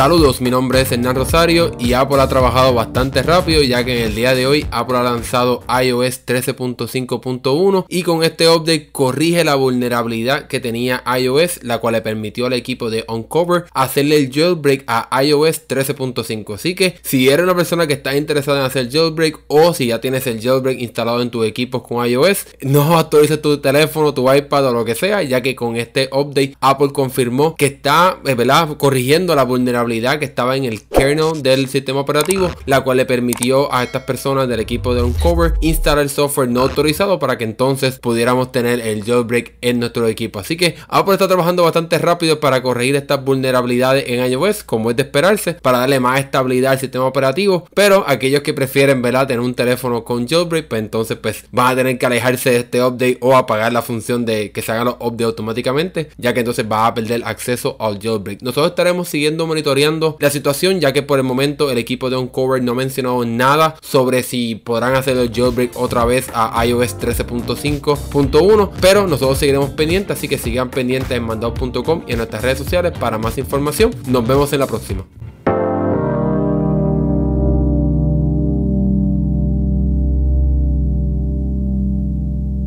Saludos, mi nombre es Hernán Rosario y Apple ha trabajado bastante rápido ya que en el día de hoy Apple ha lanzado iOS 13.5.1 y con este update corrige la vulnerabilidad que tenía iOS, la cual le permitió al equipo de Uncover hacerle el jailbreak a iOS 13.5. Así que si eres una persona que está interesada en hacer jailbreak o si ya tienes el jailbreak instalado en tu equipo con iOS, no actualices tu teléfono, tu iPad o lo que sea, ya que con este update Apple confirmó que está eh, ¿verdad? corrigiendo la vulnerabilidad que estaba en el kernel del sistema operativo, la cual le permitió a estas personas del equipo de Uncover instalar el software no autorizado para que entonces pudiéramos tener el jailbreak en nuestro equipo. Así que Apple está trabajando bastante rápido para corregir estas vulnerabilidades en iOS, como es de esperarse, para darle más estabilidad al sistema operativo. Pero aquellos que prefieren ¿verdad? tener un teléfono con jailbreak, pues entonces pues van a tener que alejarse de este update o apagar la función de que se hagan los updates automáticamente, ya que entonces va a perder acceso al jailbreak. Nosotros estaremos siguiendo monitoreando la situación ya que por el momento el equipo de Uncover no mencionó nada sobre si podrán hacer el jailbreak otra vez a iOS 13.5.1 pero nosotros seguiremos pendientes así que sigan pendientes en mandado.com y en nuestras redes sociales para más información. Nos vemos en la próxima